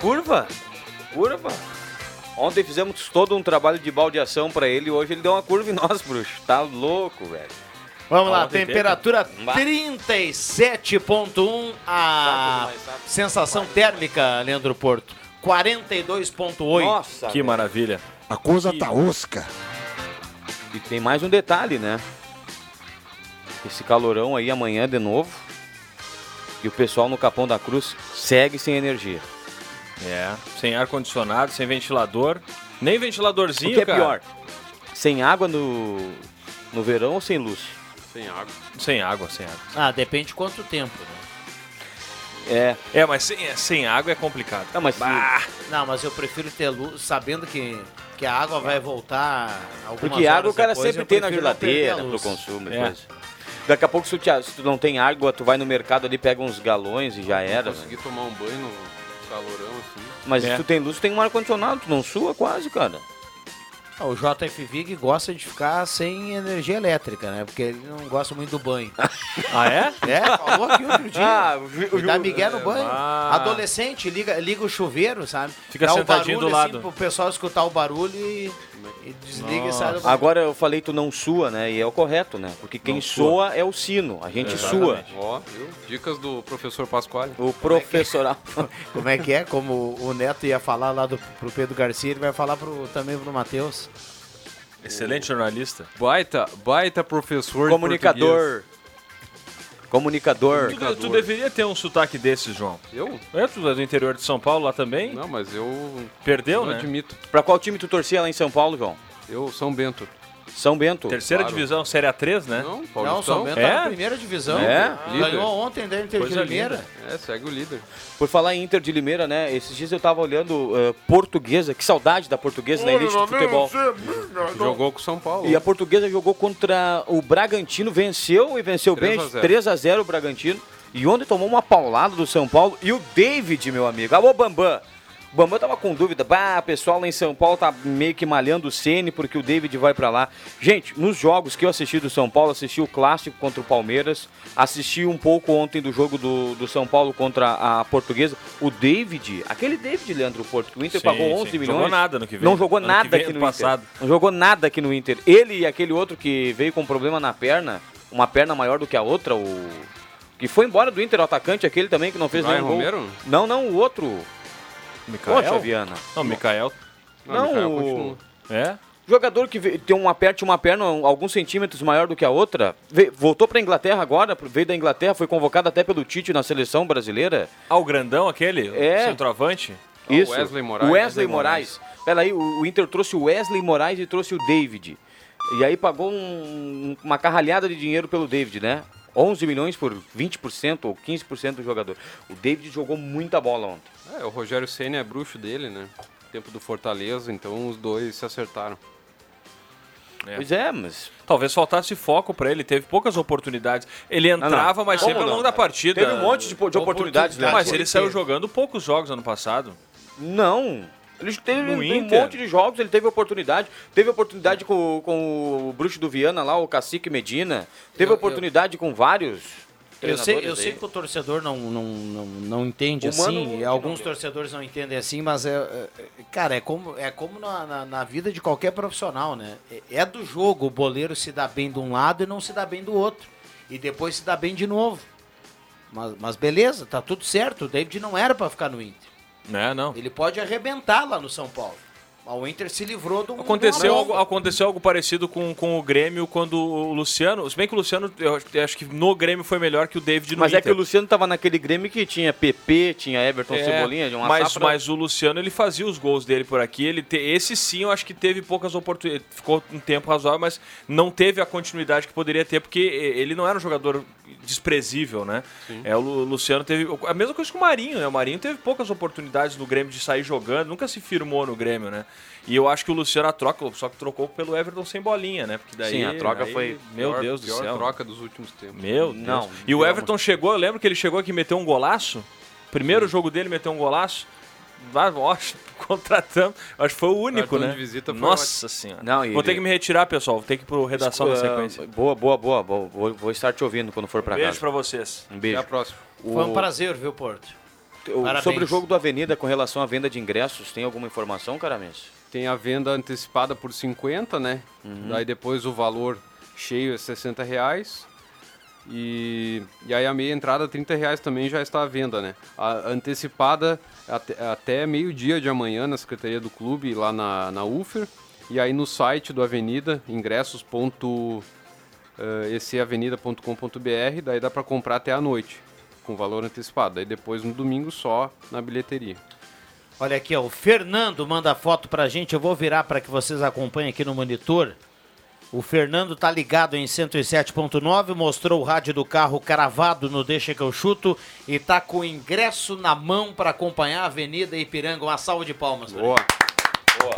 Curva. Curva. Ontem fizemos todo um trabalho de baldeação pra ele e hoje ele deu uma curva em nós, bruxo. Tá louco, velho. Vamos lá, temperatura teve. Bah. 37.1, a sensação térmica, Leandro Porto, 42.8. Nossa. Que maravilha. A coisa tá osca. E tem mais um detalhe, né? Esse calorão aí amanhã de novo. E o pessoal no Capão da Cruz segue sem energia. É, sem ar-condicionado, sem ventilador. Nem ventiladorzinho, o que é cara. pior? Sem água no, no verão ou sem luz? Sem água. Sem água, sem água. Ah, depende de quanto tempo, né? É. É, mas sem, sem água é complicado. Não, mas Bah, Não, mas eu prefiro ter luz, sabendo que, que a água vai voltar algumas Porque água o cara depois, sempre eu tem na geladeira pro consumo. É. Daqui a pouco, se tu, te- se tu não tem água, tu vai no mercado ali, pega uns galões e já era. né? Consegui tomar um banho no calorão assim. Mas É. se tu tem luz, tu tem um ar-condicionado, tu não sua quase, cara. Ah, O JF Vig gosta de ficar sem energia elétrica, né? Porque ele não gosta muito do banho. Ah, é? É, falou aqui outro dia. Ah, o o dá migué no banho. Ah. Adolescente, liga, liga o chuveiro, sabe? Fica Dá o sentadinho barulho, do lado. Assim, pro pessoal escutar o barulho e, e desliga e sai do. Agora eu falei tu não sua, né? E é o correto, né? Porque quem Não sua. soa é o sino, a gente sua. Ó, viu? Dicas do professor Pasquale. O professoral. Como é que é? Como o Neto ia falar lá do, pro Pedro Garcia, ele vai falar pro, também pro Matheus. Excelente jornalista. Baita, baita professor de Comunicador. Comunicador. Tu, tu deveria ter um sotaque desses, João. português. É, tu é do interior de São Paulo lá também? Eu? Não, mas eu Perdeu, não né? admito. Pra qual time tu torcia lá em São Paulo, João? Eu, São Bento. São Bento. Terceira Claro. divisão, Série A3, né? Não, Não, Paulistão. São Bento É? tá na primeira divisão. É? Ganhou ontem da Inter de Limeira. É, segue o líder. Por falar em Inter de Limeira, né? Esses dias eu tava olhando eh, Portuguesa, que saudade da Portuguesa na elite do futebol. Jogou com São Paulo. E a Portuguesa jogou contra o Bragantino, venceu e venceu 3 bem, a 0. 3 a 0 o Bragantino. E ontem tomou uma paulada do São Paulo. E o David, meu amigo. Alô, Bambam. O Bambam tava com dúvida. Bah, o pessoal lá em São Paulo tá meio que malhando o Ceni porque o David vai pra lá. Gente, nos jogos que eu assisti do São Paulo, assisti o clássico contra o Palmeiras, assisti um pouco ontem do jogo do, do São Paulo contra a Portuguesa. O David, aquele David Leandro Porto, que o Inter Sim, pagou sim. 11 milhões. Jogou nada no que vem. Não jogou Ano nada vem, aqui no passado. Inter. Não jogou nada aqui no Inter. Ele e aquele outro que veio com problema na perna, uma perna maior do que a outra, o que foi embora do Inter, o atacante aquele também que não fez Ryan nenhum gol. Romero? Não, não, o outro. Mikael? Poxa, Viana. Não, Mikael. Não, Mikael o continua. É? jogador que tem uma perna, tinha uma perna alguns centímetros maior do que a outra, voltou para Inglaterra agora, veio da Inglaterra, foi convocado até pelo Tite na seleção brasileira. Ah, o grandão aquele? É. O centroavante? Ah, o Isso. Wesley Moraes. O Wesley Wesley Moraes. Peraí, o, o Inter trouxe o Wesley Moraes e trouxe o David. E aí pagou um- uma carralhada de dinheiro pelo David, né? 11 milhões por 20% ou 15% do jogador. O David jogou muita bola ontem. É, o Rogério Senna é bruxo dele, né? Tempo do Fortaleza, então os dois se acertaram. É. Pois é, mas Talvez faltasse foco pra ele, teve poucas oportunidades. Ele entrava, mas Como sempre ao não? longo da partida. Teve um monte de, de oportunidades, Leandro. Mas ele saiu jogando poucos jogos ano passado. Não. Ele teve No um Inter? monte de jogos, ele teve oportunidade. Teve oportunidade com, com o Bruxo do Viana lá, o Cacique Medina. Teve Eu- oportunidade com vários. Eu sei, eu sei que o torcedor não, não, não, não entende assim, não- alguns torcedores não entendem assim, mas é, é- cara, é como, é como na, na, na vida de qualquer profissional, né? É, é do jogo o boleiro se dá bem de um lado e não se dá bem do outro. E depois se dá bem de novo. Mas, mas beleza, tá tudo certo. O David não era pra ficar no Inter. Né, não. Ele pode arrebentar lá no São Paulo. O Inter se livrou de um. Aconteceu algo, aconteceu algo parecido com, com o Grêmio quando o Luciano. Se bem que o Luciano, eu acho- que no Grêmio foi melhor que o David no Mas é Inter. que o Luciano tava naquele Grêmio que tinha PP, tinha Everton É, Cebolinha, de uma mas, safra... mas o Luciano ele fazia os gols dele por aqui. Ele te- esse sim eu acho que teve poucas oportunidades. Ficou um tempo razoável, mas não teve a continuidade que poderia ter, porque ele não era um jogador desprezível, né? É, o Lu- Luciano teve. A mesma coisa que o Marinho, né? O Marinho teve poucas oportunidades no Grêmio de sair jogando, nunca se firmou no Grêmio, né? E eu acho que o Luciano a troca, só que trocou pelo Everton sem bolinha, né? Porque daí. Sim, a troca aí, foi Meu Pior- Deus do pior céu. troca dos últimos tempos. Meu Deus. Não, e o Everton chegou, eu lembro que ele chegou aqui e meteu um golaço. Primeiro jogo dele meteu um golaço. Vai, ó, contratando. Acho que foi o único, né? de visita foi Nossa senhora. Não, Vou ter que me retirar, pessoal. Vou ter que ir pro redação na Ah, sequência. Boa, boa, boa, boa. Vou, vou estar te ouvindo quando for pra Beijo casa. pra vocês. Um Até beijo. a próxima. Foi um O- prazer, viu, Porto? Parabéns. sobre o jogo do Avenida com relação à venda de ingressos, tem alguma informação, Caramês? Tem a venda antecipada por 50, né? Daí depois o valor cheio é 60 reais. E, e aí a meia entrada 30 reais também já está à venda, né? A antecipada até, até meio-dia de amanhã na Secretaria do Clube, lá na, na UFER. E aí no site do Avenida, ingressos.ecavenida.com.br, daí dá para comprar até a noite, com valor antecipado. Daí depois no domingo só na bilheteria. Olha aqui, ó, o Fernando manda foto pra gente. Eu vou virar para que vocês acompanhem aqui no monitor. O Fernando tá ligado em 107.9, mostrou o rádio do carro cravado no Deixa que eu chuto e tá com o ingresso na mão para acompanhar a Avenida Ipiranga. Uma salva de palmas. Boa. Boa.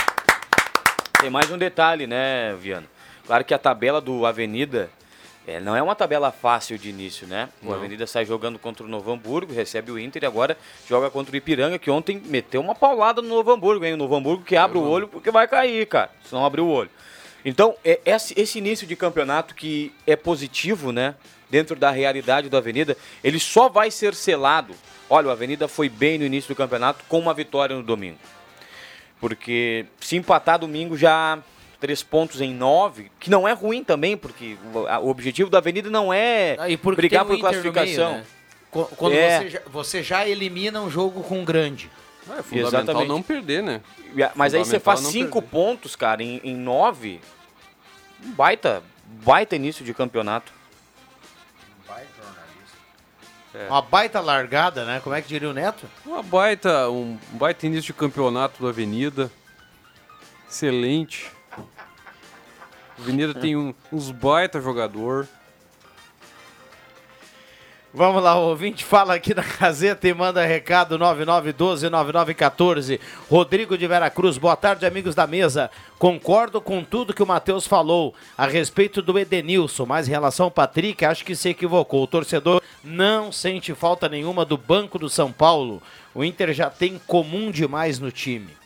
Tem mais um detalhe, né, Viana? Claro que a tabela do Avenida é, não é uma tabela fácil de início, né? O Não. Avenida sai jogando contra o Novo Hamburgo, recebe o Inter e agora joga contra o Ipiranga, que ontem meteu uma paulada no Novo Hamburgo, hein? O Novo Hamburgo que abre o olho porque vai cair, cara, se não abrir o olho. Então, é esse, esse início de campeonato que é positivo, né? Dentro da realidade do Avenida, ele só vai ser selado. Olha, o Avenida foi bem no início do campeonato com uma vitória no domingo. Porque se empatar domingo já três pontos em nove, que não é ruim também, porque o, objetivo da Avenida não é Ah, e porque brigar por Inter classificação. meio, né? Qu- Quando É. você, já, você já elimina um jogo com um grande. É fundamental Exatamente. não perder, né? Mas aí você faz cinco perder. pontos, cara, em, em nove. Um baita, baita início de campeonato. É. Uma baita largada, né? Como é que diria o Neto? Uma baita, um baita início de campeonato do Avenida. Excelente. A Avenida tem um- uns baita jogador. Vamos lá, o ouvinte fala aqui na Gazeta e manda recado 9912-9914. Rodrigo de Veracruz, boa tarde, amigos da mesa. Concordo com tudo que o Matheus falou a respeito do Edenilson, mas em relação ao Patrick, acho que se equivocou. O torcedor não sente falta nenhuma do banco do São Paulo. O Inter já tem comum demais no time.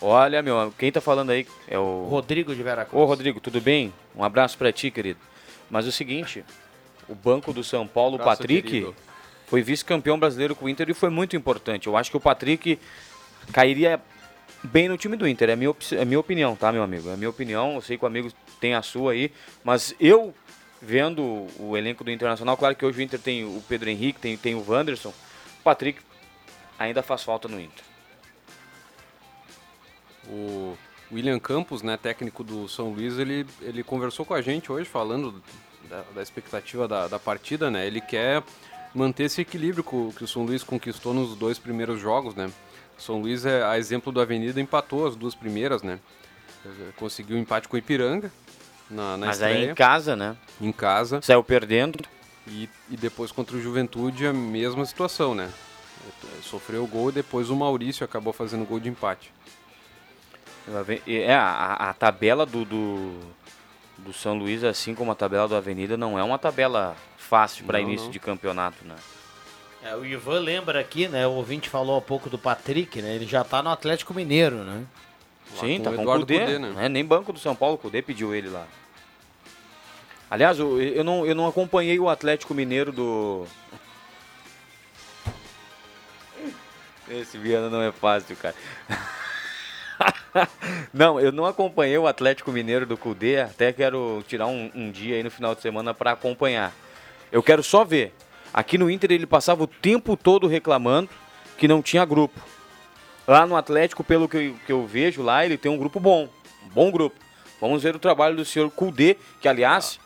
Olha, meu, quem tá falando aí é o. Rodrigo de Veracruz. Ô, Rodrigo, tudo bem? Um abraço pra ti, querido. Mas é o seguinte, o banco do São Paulo, o Patrick, querido. foi vice-campeão brasileiro com o Inter e foi muito importante. Eu acho que o Patrick cairia bem no time do Inter, é a minha, op- é minha opinião, tá, meu amigo? É a minha opinião, eu sei que o amigo tem a sua aí, mas eu, vendo o elenco do Internacional, claro que hoje o Inter tem o Pedro Henrique, tem, tem o Wanderson, o Patrick ainda faz falta no Inter. O William Campos, né, técnico do São Luís, ele, ele conversou com a gente hoje falando da, da expectativa da, da partida, né? Ele quer manter esse equilíbrio que o, São Luís conquistou nos dois primeiros jogos, né? O São Luís, é, a exemplo do Avenida, empatou as duas primeiras, né? Conseguiu um empate com o Ipiranga na, na Mas aí estreia. em casa, né? Em casa. Saiu perdendo. E, e depois contra o Juventude a mesma situação, né? Sofreu o gol e depois o Maurício acabou fazendo gol de empate. É, a, a tabela do, do, do São Luís, assim como a tabela do Avenida, não é uma tabela fácil para início não. de campeonato, né? É, o Ivan lembra aqui, né? O ouvinte falou há pouco do Patrick, né? Ele já tá no Atlético Mineiro, né? Sim, com tá o com o Cudê. Cudê, né? É, nem banco do São Paulo, o Cudê pediu ele lá. Aliás, eu, eu, não, eu não acompanhei o Atlético Mineiro do. Esse Viana não é fácil, cara. não, eu não acompanhei o Atlético Mineiro do Cudê, até quero tirar um, um dia aí no final de semana para acompanhar. Eu quero só ver. Aqui no Inter ele passava o tempo todo reclamando que não tinha grupo. Lá no Atlético, pelo que eu, que eu vejo lá, ele tem um grupo bom. Um bom grupo. Vamos ver o trabalho do senhor Kudê, que aliás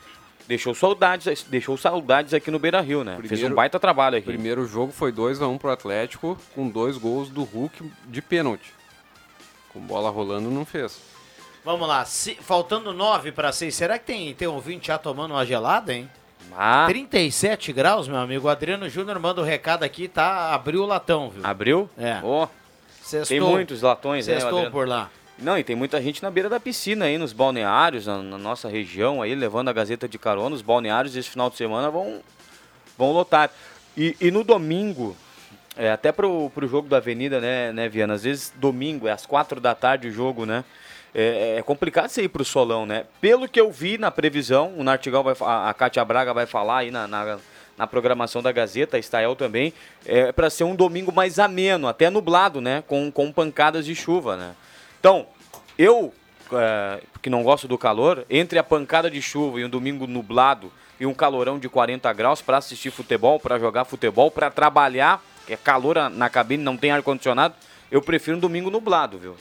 deixou saudades, deixou saudades aqui no Beira Rio, né? Fez um baita trabalho aqui. O primeiro jogo foi 2x1 pro Atlético, com dois gols do Hulk de pênalti. Com bola rolando, não fez. Vamos lá, se- faltando nove para seis, será que tem, tem ouvinte já tomando uma gelada, hein? Ah. 37 graus, meu amigo. O Adriano Júnior manda o recado aqui, tá? Abriu o latão, viu? Abriu? É. Sextou. tem muitos latões, né, Sextou Adriano? por lá. Não, e tem muita gente na beira da piscina aí, nos balneários, na, na nossa região aí, levando a Gazeta de Carona. Os balneários esse final de semana vão, vão lotar. E, e no domingo, é, até pro, pro jogo da Avenida, né, né, Viana? Às vezes domingo, é às quatro da tarde o jogo, né? É, é complicado você ir pro solão, né? Pelo que eu vi na previsão, o Nartigal vai, a, a Cátia Braga vai falar aí na, na, na programação da Gazeta, a Estael também, é para ser um domingo mais ameno, até nublado, né? Com, com pancadas de chuva, né? Então, eu, é, que não gosto do calor, entre a pancada de chuva e um domingo nublado e um calorão de 40 graus para assistir futebol, para jogar futebol, para trabalhar, é calor na- cabine, não tem ar-condicionado, eu prefiro um domingo nublado, viu?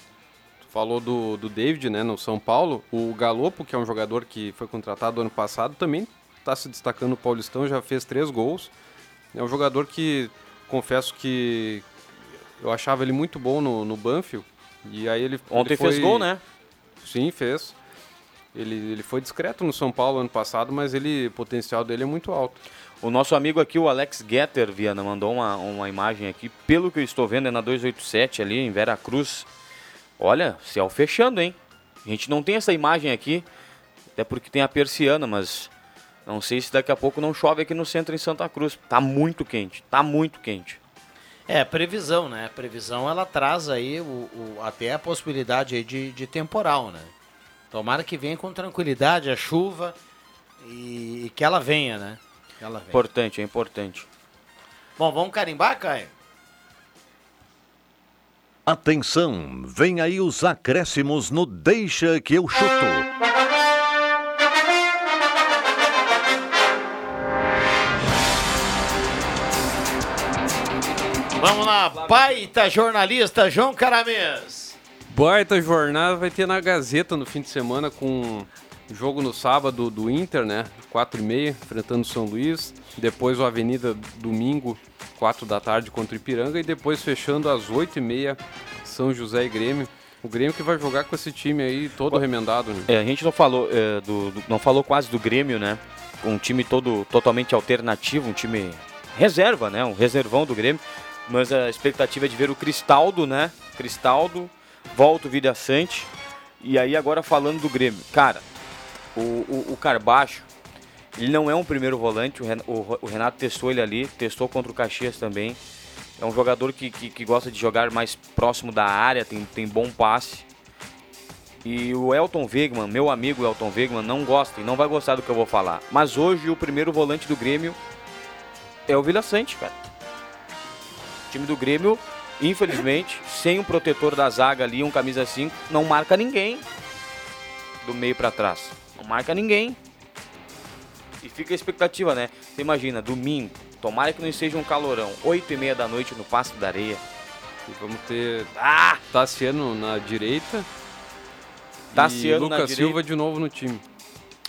Falou do, do David, né, no São Paulo. O Galopo, que é um jogador que foi contratado ano passado, também está se destacando no Paulistão, já fez três gols. É um jogador que, confesso que eu achava ele muito bom no, no Banfield. E aí ele Ontem ele foi- fez gol, né? Sim, fez. Ele, ele foi discreto no São Paulo ano passado, mas ele, o potencial dele é muito alto. O nosso amigo aqui, o Alex Getter, Viana, mandou uma, uma imagem aqui. Pelo que eu estou vendo, é na 287 ali em Vera Cruz. Olha, céu fechando, hein? A gente não tem essa imagem aqui, até porque tem a persiana, mas não sei se daqui a pouco não chove aqui no centro em Santa Cruz. Tá muito quente, tá muito quente. É, previsão, né? Previsão ela traz aí o, o- até a possibilidade aí de, de temporal, né? Tomara que venha com tranquilidade a chuva e, e que ela venha, né? Ela venha. Importante, é importante. Bom, vamos carimbar, Caio? Atenção, vem aí os acréscimos no Deixa que eu chuto. Vamos lá, baita jornalista João Caramês. Baita jornada vai ter na Gazeta no fim de semana com jogo no sábado do Inter, né? 4 e meia, enfrentando o São Luís. Depois o Avenida domingo, 4 da tarde contra o Ipiranga. E depois fechando às 8 e meia, São José e Grêmio. O Grêmio que vai jogar com esse time aí todo remendado, né? É, a gente não falou, é, do, do- não falou quase do Grêmio, né? um time todo totalmente alternativo, um time reserva, né? Um reservão do Grêmio. Mas a expectativa é de ver o Cristaldo, né? Cristaldo, volta o Vida Sante. E aí agora falando do Grêmio. Cara, o, o, o Carbacho, ele não é um primeiro volante, o Ren- o, o Renato testou ele ali, testou contra o Caxias também. É um jogador que, que, que gosta de jogar mais próximo da área, tem, tem bom passe. E o Elton Wegman, meu amigo Elton Wegman, não gosta e não vai gostar do que eu vou falar. Mas hoje o primeiro volante do Grêmio é o Vila Sante, cara. O time do Grêmio, infelizmente, sem um protetor da zaga ali, um camisa 5, não marca ninguém do meio pra trás. Não marca ninguém. E fica a expectativa, né? Você imagina, domingo, tomara que não seja um calorão, 8 e meia da noite no Passo da Areia. E vamos ter Ah! Tassiano na direita. Tassiano e na Lucas direita. Silva de novo no time.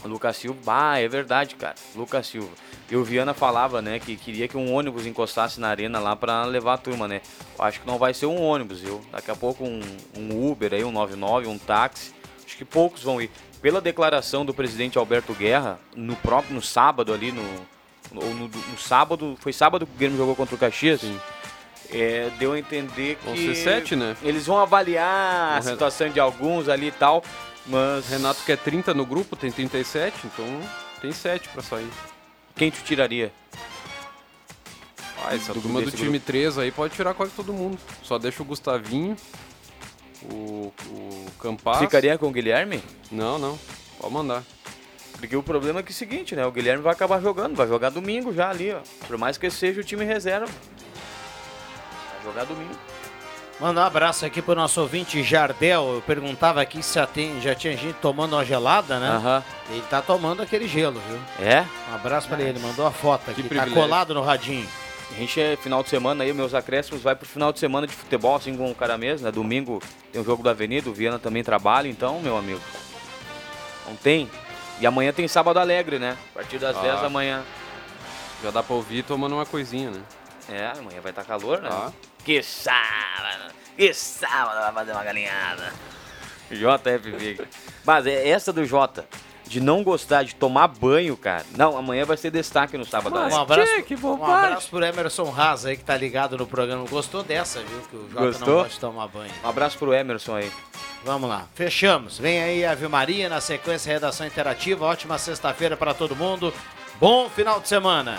Lucas Silva, ah, é verdade, cara. Lucas Silva. E o Viana falava, né, que queria que um ônibus encostasse na arena lá pra levar a turma, né? Acho que não vai ser um ônibus, viu? Daqui a pouco um, um Uber aí, um 99, um táxi. Acho que poucos vão ir. Pela declaração do presidente Alberto Guerra, no próprio, no sábado ali, no, ou no, no sábado, foi sábado que o Grêmio jogou contra o Caxias? É, deu a entender que Vão ser sete, né? eles vão avaliar a O Ren- situação de alguns ali e tal, mas... Renato quer 30 no grupo, tem 37, então tem 7 pra sair. Quem tu tiraria? Ah, essa Do- turma do time grupo. 3 aí pode tirar quase todo mundo. Só deixa o Gustavinho, o, o Campas. Ficaria com o Guilherme? Não, não. Pode mandar. Porque o problema é que é o seguinte, né? O Guilherme vai acabar jogando, vai jogar domingo já ali, ó. Por mais que seja o time reserva. Vai jogar domingo. Mandar um abraço aqui pro nosso ouvinte Jardel. Eu perguntava aqui se já, tem, já tinha gente tomando uma gelada, né? Aham. Ele tá tomando aquele gelo, viu? É? Um abraço pra ele, ele mandou a foto aqui. Tá colado no radinho. A gente é final de semana aí, meus acréscimos vai pro final de semana de futebol, assim com o cara mesmo, né? Domingo tem o jogo da Avenida, o Viana também trabalha, então, meu amigo. Não tem. E amanhã tem sábado alegre, né? A partir das Ah. 10 da manhã. Já dá pra ouvir tomando uma coisinha, né? É, amanhã vai estar calor, né? Ah. Que sábado! Que sábado vai fazer uma galinhada! JFV. Mas é essa do Jota, de não gostar de tomar banho, cara. Não, amanhã vai ser destaque no sábado. Um alegre. abraço, um abraço pro Emerson Haas aí que tá ligado no programa. Gostou dessa, viu? Que o Jota Gostou? não gosta de tomar banho. Um abraço pro Emerson aí. Vamos lá, fechamos. Vem aí a Ave Maria na sequência Redação Interativa. Ótima sexta-feira para todo mundo. Bom final de semana.